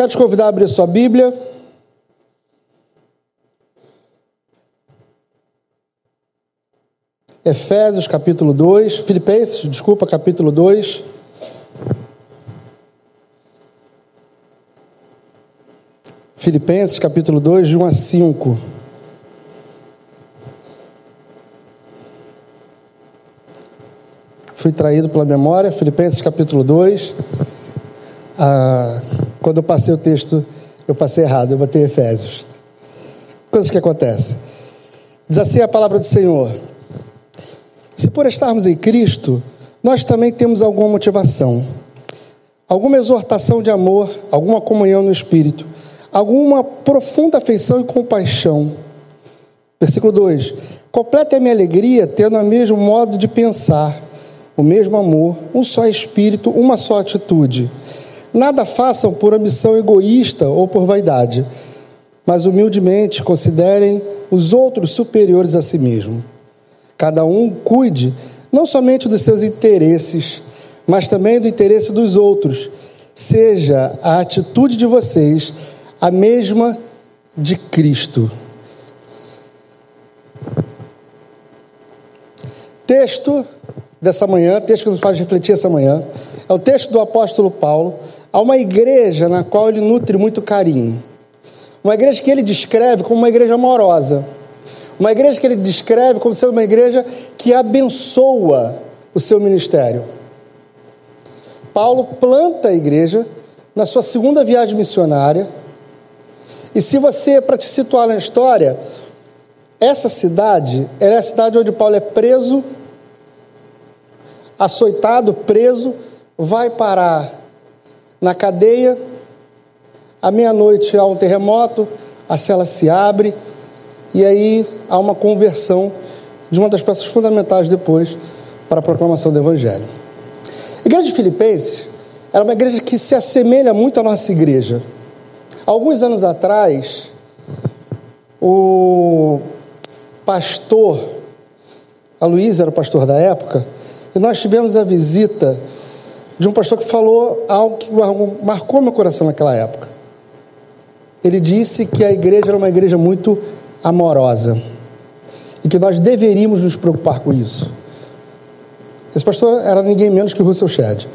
Quero te convidar a abrir sua Bíblia. Efésios capítulo 2, Filipenses, desculpa, capítulo 2. Filipenses capítulo 2, de 1 a 5. Fui traído pela memória, Filipenses capítulo 2. Ah, quando eu passei o texto, eu passei errado, eu botei Efésios. Coisas que acontecem. Diz assim a palavra do Senhor. Se por estarmos em Cristo, nós também temos alguma motivação, alguma exortação de amor, alguma comunhão no Espírito, alguma profunda afeição e compaixão. Versículo 2: Complete a minha alegria tendo o mesmo modo de pensar, o mesmo amor, um só espírito, uma só atitude. Nada façam por ambição egoísta ou por vaidade, mas humildemente considerem os outros superiores a si mesmo. Cada um cuide não somente dos seus interesses, mas também do interesse dos outros. Seja a atitude de vocês a mesma de Cristo. Texto dessa manhã, texto que nos faz refletir essa manhã, é o texto do apóstolo Paulo a uma igreja na qual ele nutre muito carinho. Uma igreja que ele descreve como uma igreja amorosa. Uma igreja que ele descreve como sendo uma igreja que abençoa o seu ministério. Paulo planta a igreja na sua segunda viagem missionária. E se você, para te situar na história, essa cidade é a cidade onde Paulo é preso, açoitado, preso, vai parar na cadeia. À meia-noite há um terremoto, a cela se abre e aí há uma conversão de uma das peças fundamentais depois para a proclamação do Evangelho. A igreja de Filipenses era uma igreja que se assemelha muito à nossa igreja. Alguns anos atrás, o pastor, a Luísa era o pastor da época, e nós tivemos a visita de um pastor que falou algo que marcou meu coração naquela época. Ele disse que a igreja era uma igreja muito amorosa e que nós deveríamos nos preocupar com isso. Esse pastor era ninguém menos que Russell Shedd.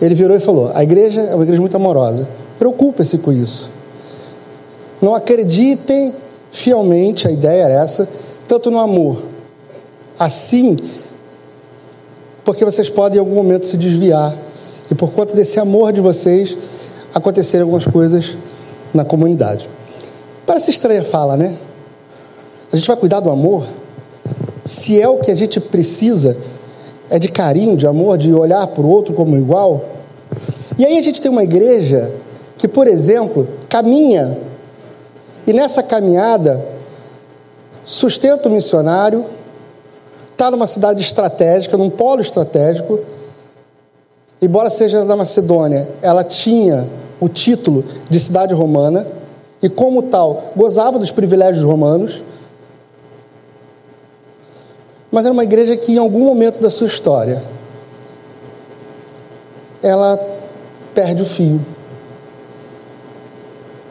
Ele virou e falou: a igreja é uma igreja muito amorosa. Preocupem-se com isso. Não acreditem fielmente, a ideia era essa, tanto no amor. Assim, porque vocês podem em algum momento se desviar e por conta desse amor de vocês acontecerem algumas coisas na comunidade. Parece estranha fala, né? A gente vai cuidar do amor. Se é o que a gente precisa, é de carinho, de amor, de olhar para o outro como igual. E aí a gente tem uma igreja que, por exemplo, caminha e nessa caminhada sustenta o missionário, está numa cidade estratégica, num polo estratégico. Embora seja da Macedônia, ela tinha o título de cidade romana e, como tal, gozava dos privilégios romanos. Mas era uma igreja que, em algum momento da sua história, ela perde o fio.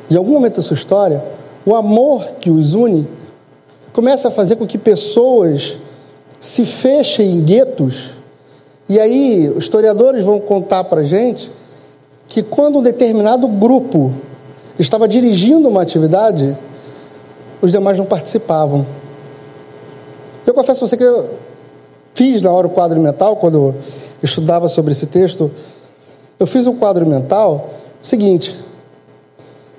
Em algum momento da sua história, o amor que os une começa a fazer com que pessoas se fechem em guetos. E aí, os historiadores vão contar para gente que quando um determinado grupo estava dirigindo uma atividade, os demais não participavam. Eu confesso a você que eu fiz na hora o quadro mental, quando eu estudava sobre esse texto, eu fiz um quadro mental seguinte: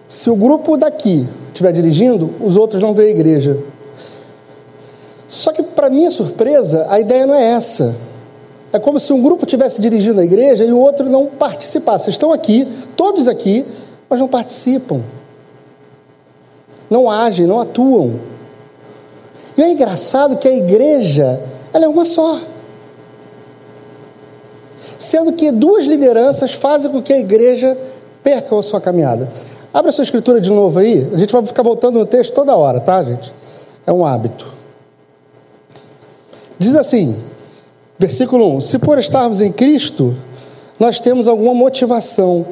se o grupo daqui estiver dirigindo, os outros não veem a igreja. Só que, para minha surpresa, a ideia não é essa. É como se um grupo estivesse dirigindo a igreja e o outro não participasse. Estão aqui, todos aqui, mas não participam, não agem, não atuam. E é engraçado que a igreja, ela é uma só. Sendo que duas lideranças fazem com que a igreja perca a sua caminhada. Abra sua escritura de novo aí, a gente vai ficar voltando no texto toda hora, tá, gente? É um hábito. Diz assim, versículo 1: Se por estarmos em Cristo, nós temos alguma motivação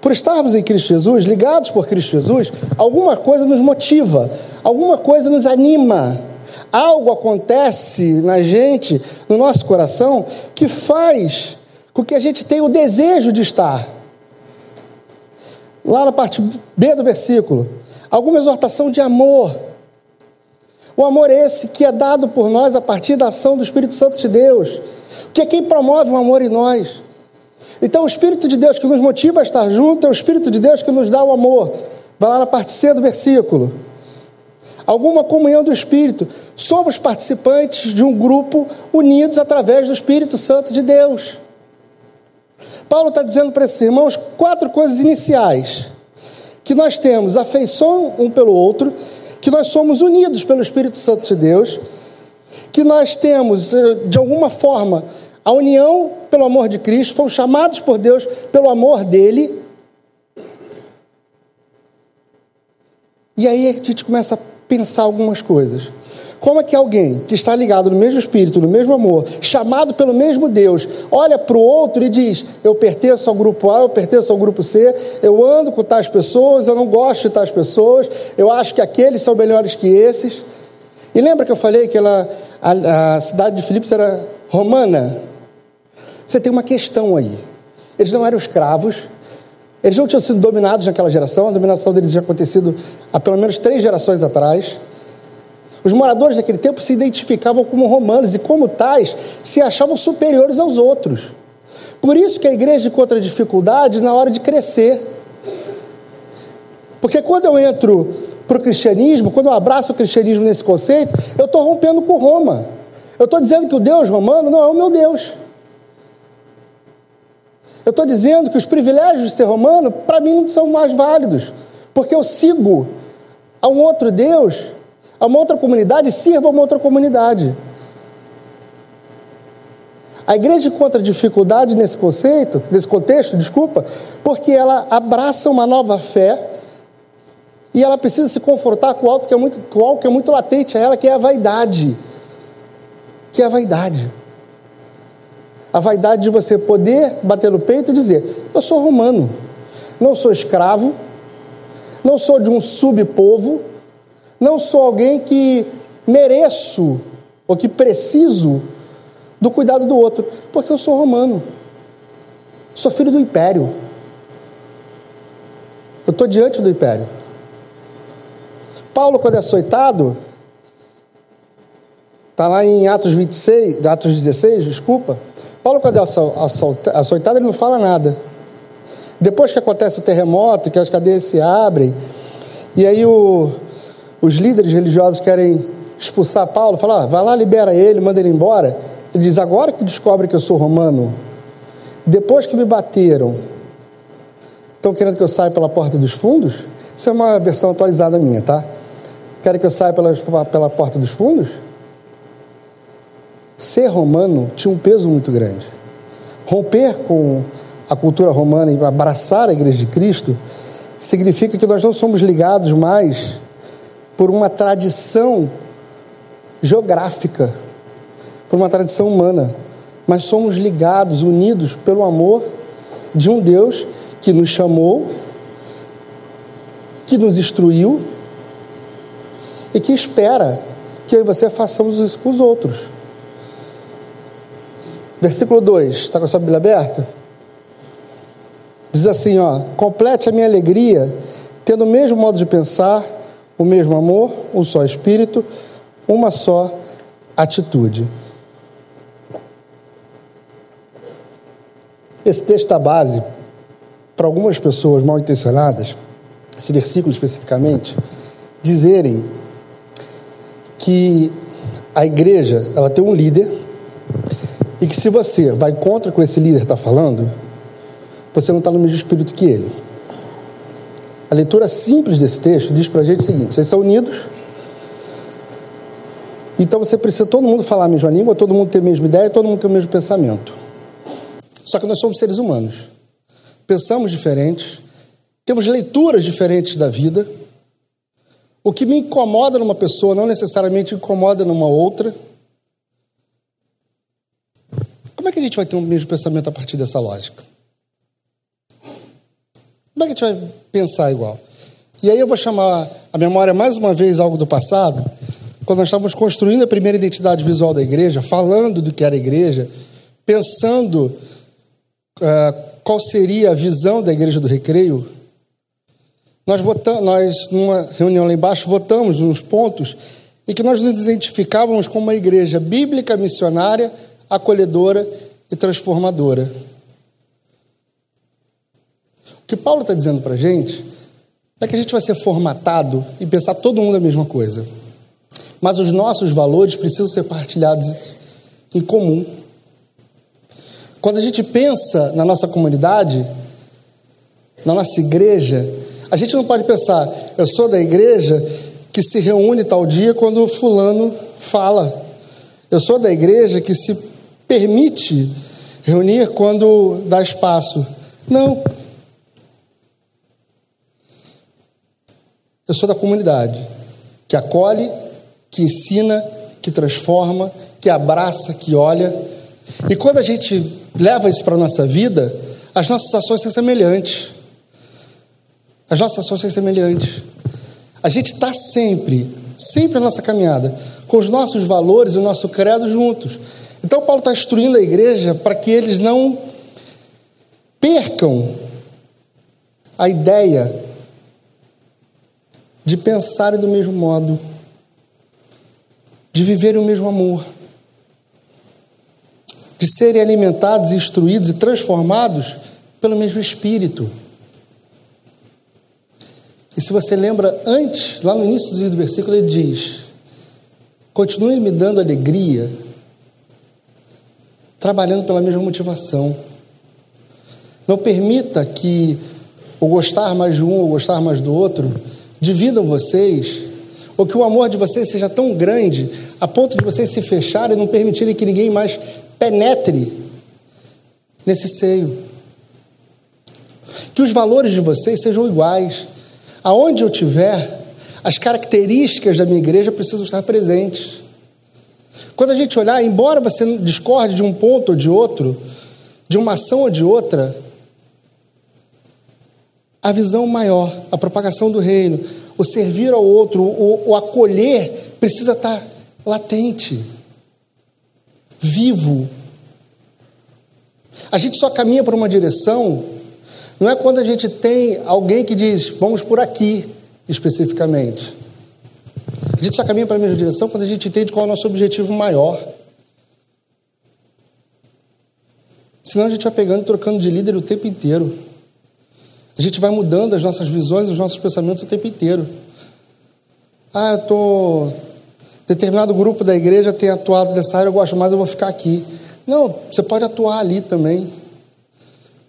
Por estarmos em Cristo Jesus, ligados por Cristo Jesus, alguma coisa nos motiva, alguma coisa nos anima. Algo acontece na gente, no nosso coração, que faz com que a gente tenha o desejo de estar. Lá na parte B do versículo, alguma exortação de amor. O amor é esse que é dado por nós a partir da ação do Espírito Santo de Deus, que é quem promove o amor em nós. Então, o Espírito de Deus que nos motiva a estar junto é o Espírito de Deus que nos dá o amor. Vai lá na parte C do versículo. Alguma comunhão do Espírito. Somos participantes de um grupo unidos através do Espírito Santo de Deus. Paulo está dizendo para esses irmãos quatro coisas iniciais: que nós temos afeição um pelo outro, que nós somos unidos pelo Espírito Santo de Deus, que nós temos, eh, de alguma forma, a união pelo amor de Cristo, fomos chamados por Deus pelo amor dele. E aí a gente começa a pensar algumas coisas. Como é que alguém que está ligado no mesmo espírito, no mesmo amor, chamado pelo mesmo Deus, olha para o outro e diz: Eu pertenço ao grupo A, eu pertenço ao grupo C, eu ando com tais pessoas, eu não gosto de tais pessoas, eu acho que aqueles são melhores que esses. E lembra que eu falei que ela, a, a cidade de Filipos era romana? Você tem uma questão aí. Eles não eram escravos, eles não tinham sido dominados naquela geração, a dominação deles tinha acontecido há pelo menos três gerações atrás. Os moradores daquele tempo se identificavam como romanos e, como tais, se achavam superiores aos outros. Por isso que a igreja encontra dificuldade na hora de crescer. Porque quando eu entro para o cristianismo, quando eu abraço o cristianismo nesse conceito, eu estou rompendo com Roma. Eu estou dizendo que o Deus romano não é o meu Deus. Eu estou dizendo que os privilégios de ser romano, para mim, não são mais válidos. Porque eu sigo a um outro Deus a uma outra comunidade, sirva a uma outra comunidade. A igreja encontra dificuldade nesse conceito, nesse contexto, desculpa, porque ela abraça uma nova fé e ela precisa se confrontar com algo que é muito, com algo que é muito latente a ela, que é a vaidade. Que é a vaidade. A vaidade de você poder bater no peito e dizer: Eu sou romano, não sou escravo, não sou de um subpovo, não sou alguém que mereço ou que preciso do cuidado do outro, porque eu sou romano, sou filho do império. Eu estou diante do império. Paulo, quando é açoitado, está lá em Atos 26, Atos 16, desculpa. Paulo, quando é açoitado, ele não fala nada. Depois que acontece o terremoto, que as cadeias se abrem, e aí o, os líderes religiosos querem expulsar Paulo, falar, ah, vai lá, libera ele, manda ele embora. Ele diz, agora que descobre que eu sou romano, depois que me bateram, estão querendo que eu saia pela porta dos fundos? Isso é uma versão atualizada minha, tá? Querem que eu saia pela, pela porta dos fundos? Ser romano tinha um peso muito grande. Romper com a cultura romana e abraçar a igreja de Cristo significa que nós não somos ligados mais por uma tradição geográfica, por uma tradição humana, mas somos ligados, unidos pelo amor de um Deus que nos chamou, que nos instruiu e que espera que eu e você façamos isso com os outros. Versículo 2, está com a sua Bíblia aberta? Diz assim: ó, complete a minha alegria, tendo o mesmo modo de pensar o mesmo amor, um só espírito, uma só atitude. Esse texto é base para algumas pessoas mal intencionadas, esse versículo especificamente, dizerem que a igreja ela tem um líder e que se você vai contra o que esse líder está falando, você não está no mesmo espírito que ele. A leitura simples desse texto diz para a gente o seguinte: vocês são unidos, então você precisa todo mundo falar a mesma língua, todo mundo ter a mesma ideia, todo mundo ter o mesmo pensamento. Só que nós somos seres humanos, pensamos diferentes, temos leituras diferentes da vida. O que me incomoda numa pessoa não necessariamente incomoda numa outra. Como é que a gente vai ter o mesmo pensamento a partir dessa lógica? Como é que a gente vai pensar igual? E aí eu vou chamar a memória mais uma vez algo do passado, quando nós estávamos construindo a primeira identidade visual da igreja, falando do que era a igreja, pensando uh, qual seria a visão da igreja do recreio, nós, votamos, nós, numa reunião lá embaixo, votamos nos pontos em que nós nos identificávamos como uma igreja bíblica, missionária, acolhedora e transformadora. Que Paulo está dizendo para a gente é que a gente vai ser formatado e pensar todo mundo a mesma coisa. Mas os nossos valores precisam ser partilhados em comum. Quando a gente pensa na nossa comunidade, na nossa igreja, a gente não pode pensar, eu sou da igreja que se reúne tal dia quando fulano fala. Eu sou da igreja que se permite reunir quando dá espaço. Não. Eu sou da comunidade que acolhe, que ensina, que transforma, que abraça, que olha. E quando a gente leva isso para a nossa vida, as nossas ações são semelhantes. As nossas ações são semelhantes. A gente está sempre, sempre na nossa caminhada, com os nossos valores e o nosso credo juntos. Então, Paulo está instruindo a igreja para que eles não percam a ideia de pensarem do mesmo modo, de viverem o mesmo amor, de serem alimentados, instruídos e transformados pelo mesmo Espírito. E se você lembra, antes, lá no início do versículo, ele diz: Continue me dando alegria, trabalhando pela mesma motivação. Não permita que o gostar mais de um ou gostar mais do outro dividam vocês, ou que o amor de vocês seja tão grande a ponto de vocês se fecharem e não permitirem que ninguém mais penetre nesse seio. Que os valores de vocês sejam iguais Aonde eu tiver, as características da minha igreja precisam estar presentes. Quando a gente olhar, embora você discorde de um ponto ou de outro, de uma ação ou de outra, a visão maior, a propagação do reino, o servir ao outro, o, o acolher, precisa estar latente, vivo. A gente só caminha para uma direção não é quando a gente tem alguém que diz, vamos por aqui, especificamente. A gente só caminha para a mesma direção quando a gente entende qual é o nosso objetivo maior. Senão a gente vai pegando e trocando de líder o tempo inteiro. A gente vai mudando as nossas visões, os nossos pensamentos o tempo inteiro. Ah, eu estou. Determinado grupo da igreja tem atuado nessa área, eu gosto mais, eu vou ficar aqui. Não, você pode atuar ali também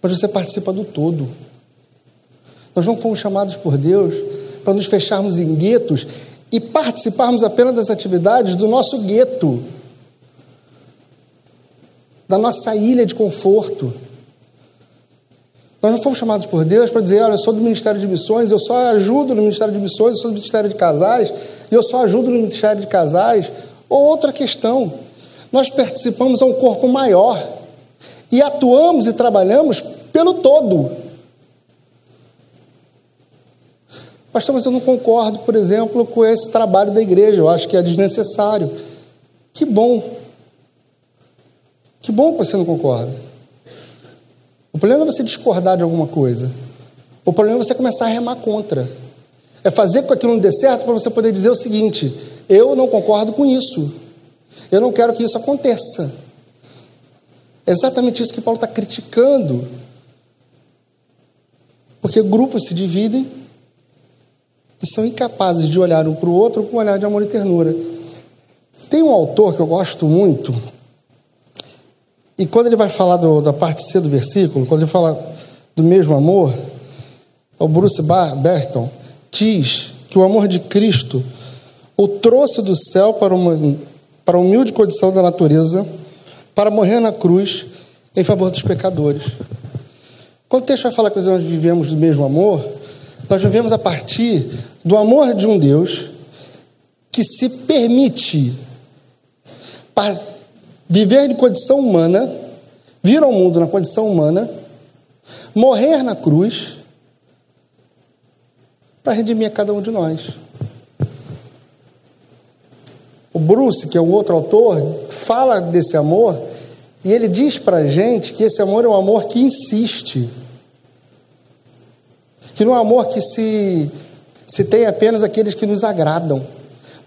mas você participa do todo. Nós não fomos chamados por Deus para nos fecharmos em guetos e participarmos apenas das atividades do nosso gueto, da nossa ilha de conforto. Nós não fomos chamados por Deus para dizer, olha, eu sou do Ministério de Missões, eu só ajudo no Ministério de Missões, eu sou do Ministério de Casais, e eu só ajudo no Ministério de Casais. Ou outra questão, nós participamos a um corpo maior e atuamos e trabalhamos pelo todo. Pastor, mas eu não concordo, por exemplo, com esse trabalho da igreja, eu acho que é desnecessário. Que bom. Que bom que você não concorda. Problema é você discordar de alguma coisa. O problema é você começar a remar contra. É fazer com que aquilo não dê certo para você poder dizer o seguinte: eu não concordo com isso. Eu não quero que isso aconteça. É exatamente isso que Paulo está criticando. Porque grupos se dividem e são incapazes de olhar um para o outro com um olhar de amor e ternura. Tem um autor que eu gosto muito, e quando ele vai falar do, da parte C do versículo, quando ele fala do mesmo amor, o Bruce Berton diz que o amor de Cristo o trouxe do céu para uma para a humilde condição da natureza para morrer na cruz em favor dos pecadores. Quando o texto vai falar que nós vivemos do mesmo amor, nós vivemos a partir do amor de um Deus que se permite viver de condição humana, vir ao mundo na condição humana, morrer na cruz, para redimir a cada um de nós. O Bruce, que é um outro autor, fala desse amor e ele diz para a gente que esse amor é um amor que insiste. Que não é um amor que se, se tem apenas aqueles que nos agradam,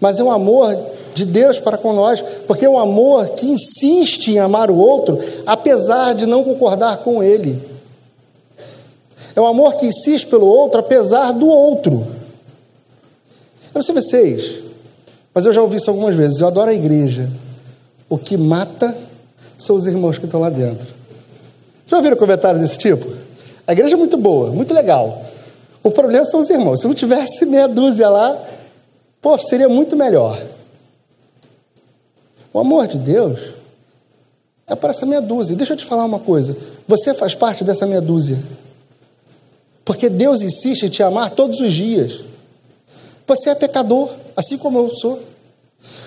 mas é um amor de Deus para com nós, porque é um amor que insiste em amar o outro, apesar de não concordar com ele. É um amor que insiste pelo outro, apesar do outro. Eu não sei vocês, mas eu já ouvi isso algumas vezes. Eu adoro a igreja. O que mata são os irmãos que estão lá dentro. Já ouviram comentário desse tipo? A igreja é muito boa, muito legal. O problema são os irmãos. Se não tivesse meia dúzia lá, pô, seria muito melhor. O amor de Deus é para essa meia dúzia. Deixa eu te falar uma coisa. Você faz parte dessa meia dúzia. Porque Deus insiste em te amar todos os dias. Você é pecador, assim como eu sou.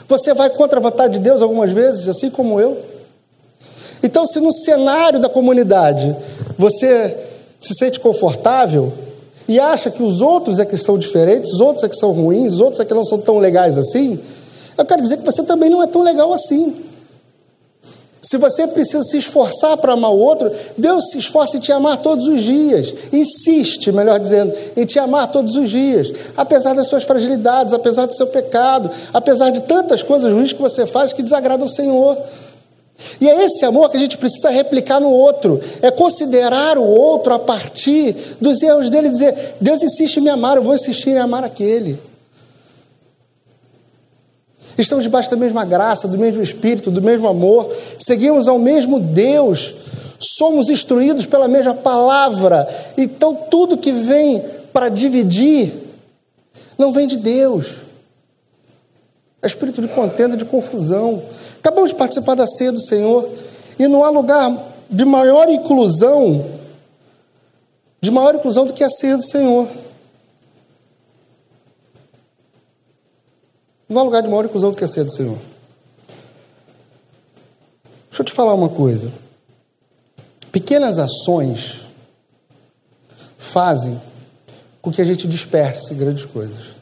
Você vai contra a vontade de Deus algumas vezes, assim como eu. Então, se no cenário da comunidade você se sente confortável e acha que os outros é que estão diferentes, os outros é que são ruins, os outros é que não são tão legais assim, eu quero dizer que você também não é tão legal assim. Se você precisa se esforçar para amar o outro, Deus se esforça em te amar todos os dias. Insiste, melhor dizendo, em te amar todos os dias. Apesar das suas fragilidades, apesar do seu pecado, apesar de tantas coisas ruins que você faz que desagradam o Senhor. E é esse amor que a gente precisa replicar no outro. É considerar o outro a partir dos erros dele e dizer: Deus insiste em me amar, eu vou insistir em amar aquele estamos debaixo da mesma graça, do mesmo Espírito, do mesmo amor, seguimos ao mesmo Deus, somos instruídos pela mesma palavra. Então, tudo que vem para dividir não vem de Deus. É espírito de contenda, de confusão. Acabamos de participar da ceia do Senhor e não há lugar de maior inclusão, de maior inclusão do que a ceia do Senhor. Não há lugar de maior inclusão do que a ceia do Senhor. Deixa eu te falar uma coisa. Pequenas ações fazem com que a gente disperse grandes coisas.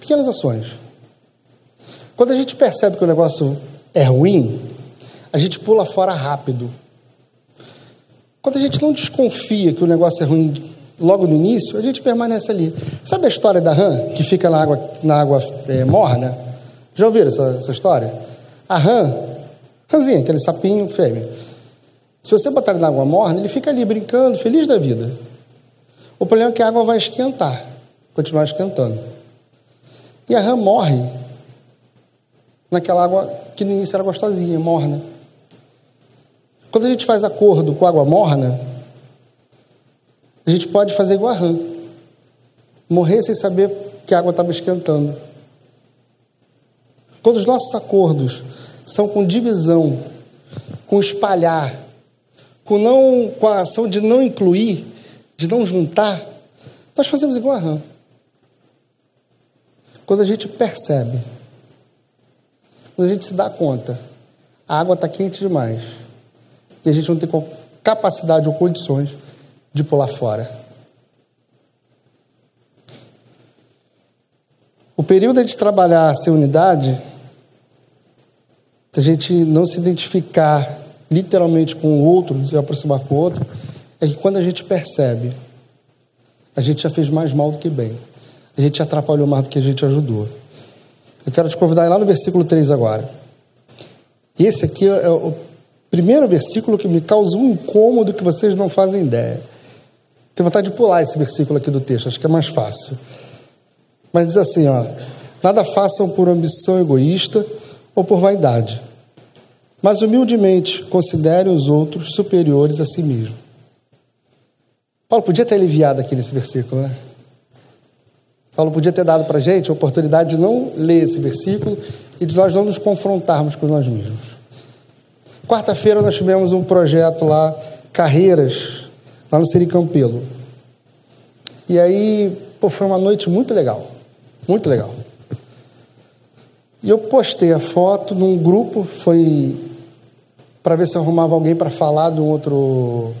Pequenas ações. Quando a gente percebe que o negócio é ruim, a gente pula fora rápido. Quando a gente não desconfia que o negócio é ruim logo no início, a gente permanece ali. Sabe a história da rã que fica na água, na água é, morna? Já ouviram essa, essa história? A rã, rãzinha, aquele sapinho fêmea. Se você botar ele na água morna, ele fica ali brincando, feliz da vida. O problema é que a água vai esquentar, continuar esquentando. E a rã morre naquela água que no início era gostosinha, morna. Quando a gente faz acordo com água morna, a gente pode fazer igual a rã. Morrer sem saber que a água estava esquentando. Quando os nossos acordos são com divisão, com espalhar, com, não, com a ação de não incluir, de não juntar, nós fazemos igual a rã. Quando a gente percebe, quando a gente se dá conta, a água está quente demais, e a gente não tem capacidade ou condições de pular fora. O período de trabalhar sem unidade, a gente não se identificar literalmente com o outro, se aproximar com o outro, é que quando a gente percebe, a gente já fez mais mal do que bem. A gente atrapalhou mais do que a gente ajudou. Eu quero te convidar lá no versículo 3 agora. E esse aqui é o primeiro versículo que me causa um incômodo que vocês não fazem ideia. Tenho vontade de pular esse versículo aqui do texto, acho que é mais fácil. Mas diz assim, ó: Nada façam por ambição egoísta ou por vaidade, mas humildemente considerem os outros superiores a si mesmo. Paulo podia ter aliviado aqui nesse versículo, né? Paulo podia ter dado para a gente a oportunidade de não ler esse versículo e de nós não nos confrontarmos com nós mesmos. Quarta-feira nós tivemos um projeto lá, Carreiras lá no Sericampelo. E aí, pô, foi uma noite muito legal, muito legal. E eu postei a foto num grupo, foi para ver se eu arrumava alguém para falar de um outro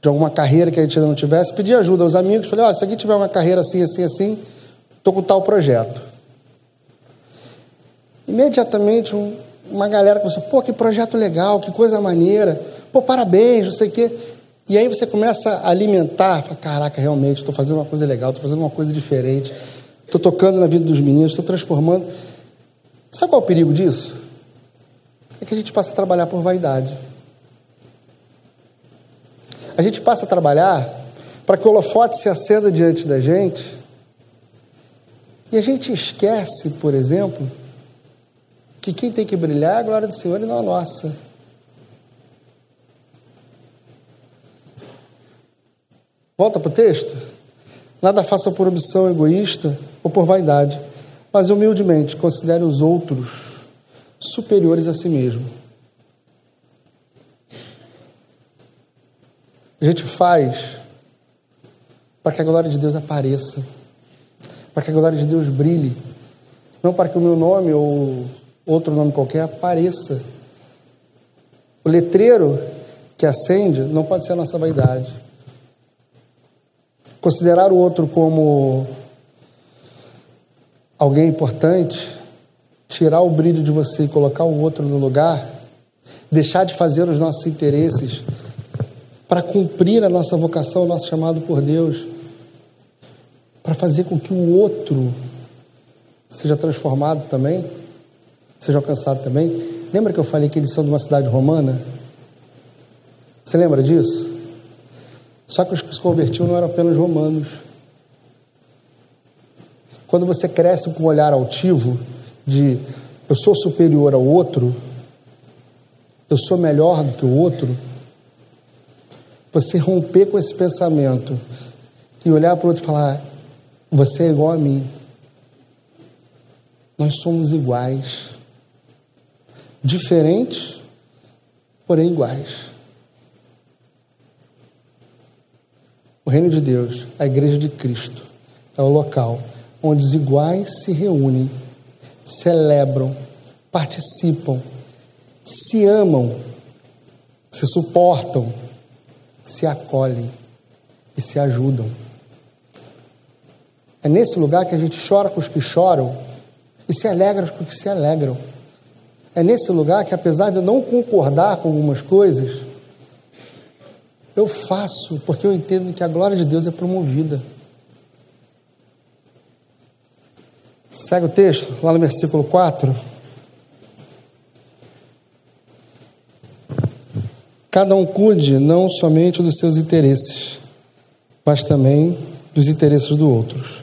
de alguma carreira que a gente ainda não tivesse, pedi ajuda aos amigos, falei, olha, se aqui tiver uma carreira assim, assim, assim, estou com tal projeto. Imediatamente um, uma galera você, pô, que projeto legal, que coisa maneira, pô, parabéns, não sei o quê. E aí você começa a alimentar, fala, caraca, realmente, estou fazendo uma coisa legal, estou fazendo uma coisa diferente, estou tocando na vida dos meninos, estou transformando. Sabe qual é o perigo disso? É que a gente passa a trabalhar por vaidade. A gente passa a trabalhar para que o holofote se acenda diante da gente. E a gente esquece, por exemplo, que quem tem que brilhar é a glória do Senhor e não a nossa. Volta para o texto. Nada faça por ambição egoísta ou por vaidade, mas humildemente considere os outros superiores a si mesmo. A gente faz para que a glória de Deus apareça, para que a glória de Deus brilhe, não para que o meu nome ou outro nome qualquer apareça. O letreiro que acende não pode ser a nossa vaidade. Considerar o outro como alguém importante, tirar o brilho de você e colocar o outro no lugar, deixar de fazer os nossos interesses para cumprir a nossa vocação, o nosso chamado por Deus, para fazer com que o outro seja transformado também, seja alcançado também. Lembra que eu falei que eles são de uma cidade romana? Você lembra disso? Só que os que se convertiam não eram apenas romanos. Quando você cresce com um olhar altivo de eu sou superior ao outro, eu sou melhor do que o outro, você romper com esse pensamento e olhar para o outro e falar: Você é igual a mim. Nós somos iguais. Diferentes, porém iguais. O reino de Deus, a igreja de Cristo, é o local onde os iguais se reúnem, celebram, participam, se amam, se suportam se acolhem e se ajudam. É nesse lugar que a gente chora com os que choram e se alegra com os que se alegram. É nesse lugar que, apesar de eu não concordar com algumas coisas, eu faço porque eu entendo que a glória de Deus é promovida. Segue o texto, lá no versículo 4. Cada um cuide não somente dos seus interesses, mas também dos interesses do outros.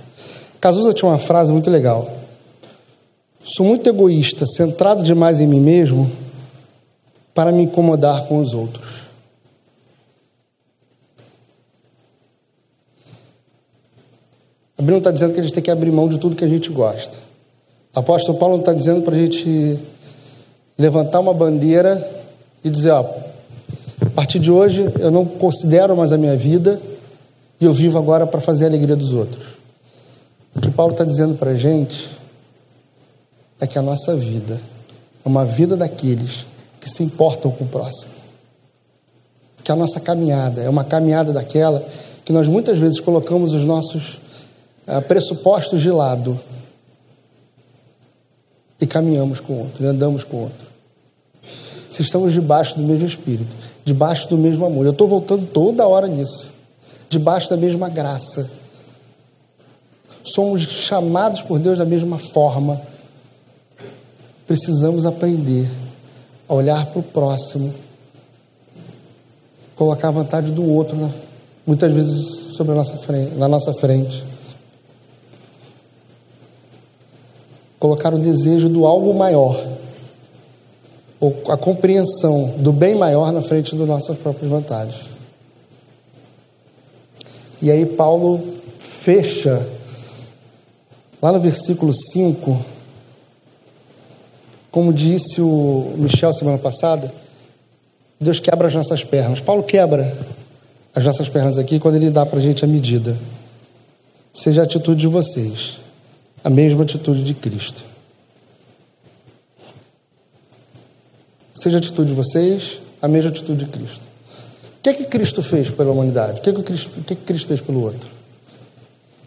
Cazuza tinha uma frase muito legal. Sou muito egoísta, centrado demais em mim mesmo para me incomodar com os outros. A Bíblia não está dizendo que a gente tem que abrir mão de tudo que a gente gosta. O apóstolo Paulo não está dizendo para a gente levantar uma bandeira e dizer, ó, a partir de hoje, eu não considero mais a minha vida e eu vivo agora para fazer a alegria dos outros. O que Paulo está dizendo para a gente é que a nossa vida é uma vida daqueles que se importam com o próximo. Que a nossa caminhada é uma caminhada daquela que nós muitas vezes colocamos os nossos pressupostos de lado e caminhamos com o outro, e andamos com o outro. Se estamos debaixo do mesmo Espírito debaixo do mesmo amor. Eu estou voltando toda hora nisso. Debaixo da mesma graça. Somos chamados por Deus da mesma forma. Precisamos aprender a olhar para o próximo, colocar a vontade do outro, muitas vezes sobre a nossa frente, na nossa frente. Colocar o desejo do algo maior ou a compreensão do bem maior na frente das nossas próprias vantagens. E aí Paulo fecha, lá no versículo 5, como disse o Michel semana passada, Deus quebra as nossas pernas. Paulo quebra as nossas pernas aqui quando ele dá para a gente a medida. Seja a atitude de vocês, a mesma atitude de Cristo. Seja a atitude de vocês, a mesma atitude de Cristo. O que é que Cristo fez pela humanidade? O que é que Cristo, o que é que Cristo fez pelo outro?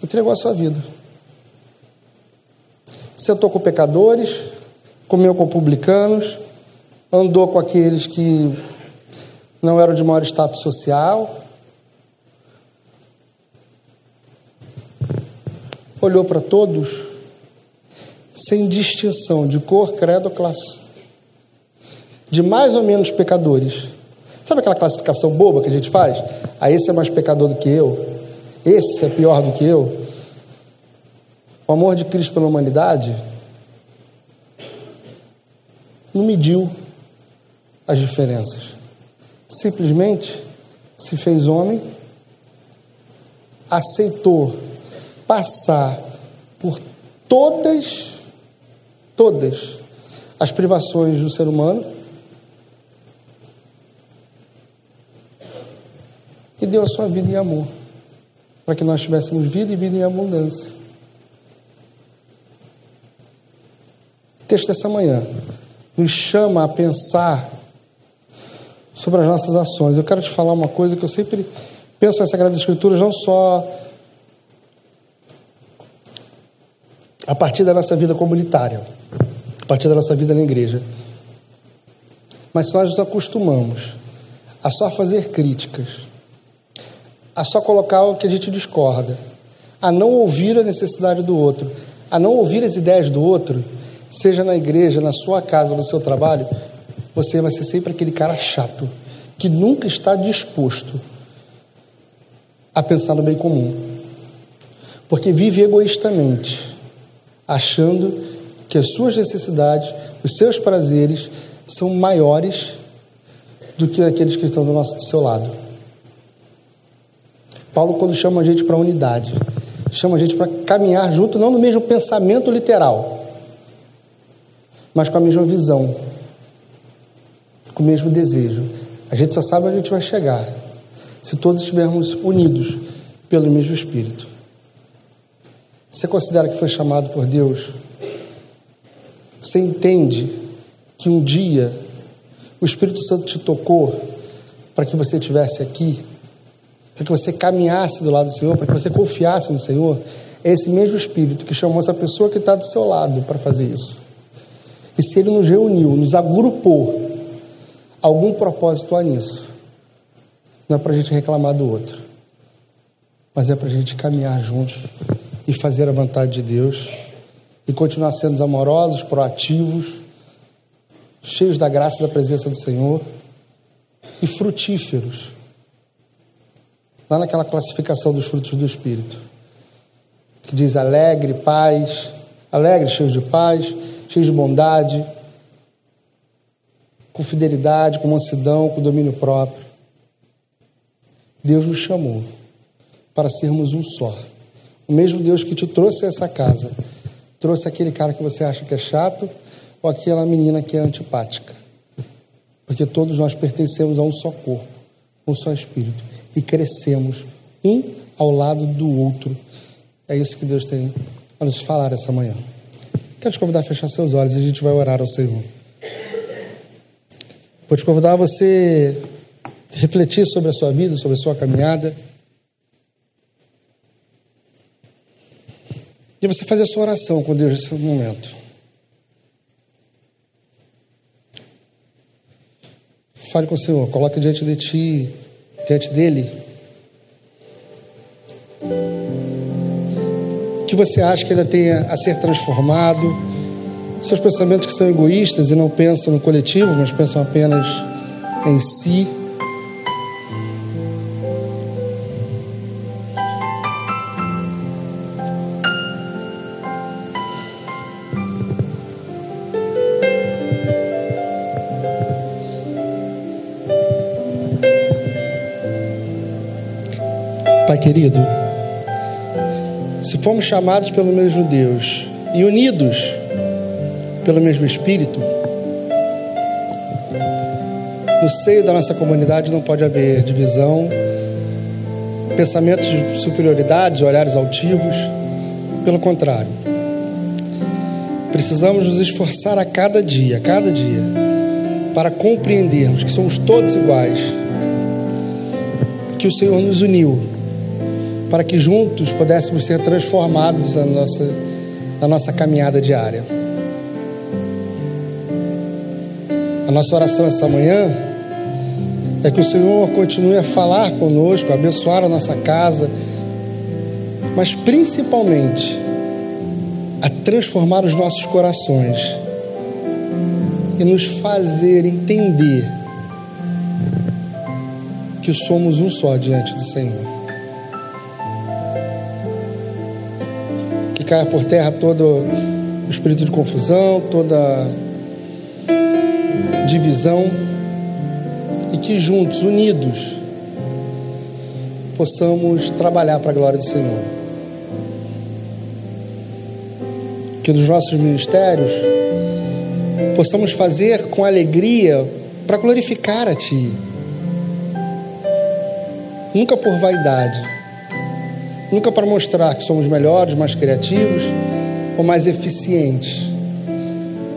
Entregou a sua vida. Sentou com pecadores, comeu com publicanos, andou com aqueles que não eram de maior status social, olhou para todos sem distinção de cor, credo ou classe, de mais ou menos pecadores. Sabe aquela classificação boba que a gente faz? Ah, esse é mais pecador do que eu, esse é pior do que eu. O amor de Cristo pela humanidade não mediu as diferenças. Simplesmente se fez homem, aceitou passar por todas, todas as privações do ser humano e deu a sua vida em amor, para que nós tivéssemos vida e vida em abundância. O texto dessa manhã nos chama a pensar sobre as nossas ações. Eu quero te falar uma coisa que eu sempre penso nas Sagradas Escrituras, não só a partir da nossa vida comunitária, a partir da nossa vida na igreja. Mas se nós nos acostumamos a só fazer críticas, a só colocar o que a gente discorda, a não ouvir a necessidade do outro, a não ouvir as ideias do outro, seja na igreja, na sua casa no seu trabalho, você vai ser sempre aquele cara chato, que nunca está disposto a pensar no bem comum, porque vive egoístamente achando que as suas necessidades, os seus prazeres são maiores do que aqueles que estão do, nosso, do seu lado. Paulo, quando chama a gente para unidade, chama a gente para caminhar junto, não no mesmo pensamento literal, mas com a mesma visão, com o mesmo desejo. A gente só sabe onde a gente vai chegar se todos estivermos unidos pelo mesmo Espírito. Você considera que foi chamado por Deus? Você entende que um dia o Espírito Santo te tocou para que você estivesse aqui? Para que você caminhasse do lado do Senhor? Para que você confiasse no Senhor? É esse mesmo Espírito que chamou essa pessoa que está do seu lado para fazer isso. E se Ele nos reuniu, nos agrupou, algum propósito há nisso. Não é para a gente reclamar do outro, mas é para a gente caminhar junto e fazer a vontade de Deus e continuar sendo amorosos, proativos, cheios da graça e da presença do Senhor e frutíferos. Lá naquela classificação dos frutos do Espírito, que diz alegre, paz, alegre, cheios de paz, cheios de bondade, com fidelidade, com mansidão, com domínio próprio. Deus nos chamou para sermos um só. O mesmo Deus que te trouxe a essa casa, trouxe aquele cara que você acha que é chato ou aquela menina que é antipática. Porque todos nós pertencemos a um só corpo, um só espírito e crescemos um ao lado do outro. É isso que Deus tem a nos falar essa manhã. Quero te convidar a fechar seus olhos e a gente vai orar ao Senhor. Vou te convidar a você refletir sobre a sua vida, sobre a sua caminhada. E você fazer a sua oração com Deus nesse momento. Fale com o Senhor, coloque diante de ti, diante dele. O que você acha que ainda tenha a ser transformado? Seus pensamentos que são egoístas e não pensam no coletivo, mas pensam apenas em si. Querido, se fomos chamados pelo mesmo Deus e unidos pelo mesmo Espírito, no seio da nossa comunidade não pode haver divisão, pensamentos de superioridade, olhares altivos. Pelo contrário, precisamos nos esforçar a cada dia, a cada dia, para compreendermos que somos todos iguais que o Senhor nos uniu para que juntos pudéssemos ser transformados na nossa, na nossa caminhada diária. A nossa oração essa manhã é que o Senhor continue a falar conosco, a abençoar a nossa casa, mas principalmente a transformar os nossos corações e nos fazer entender que somos um só diante do Senhor. Por terra todo o espírito de confusão, toda divisão e que juntos, unidos, possamos trabalhar para a glória do Senhor. Que nos nossos ministérios possamos fazer com alegria para glorificar a Ti. Nunca por vaidade, nunca para mostrar que somos melhores, mais criativos ou mais eficientes,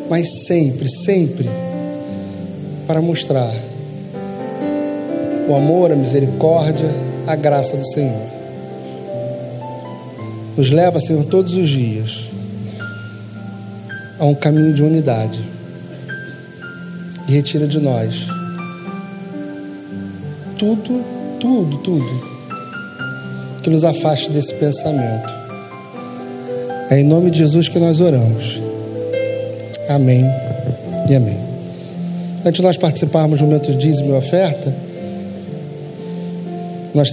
mas sempre, sempre para mostrar o amor, a misericórdia, a graça do Senhor. Nos leva, Senhor, todos os dias a um caminho de unidade e retira de nós tudo, tudo, tudo que nos afaste desse pensamento. É em nome de Jesus que nós oramos. Amém e amém. Antes de nós participarmos do momento de dízimo e oferta, nós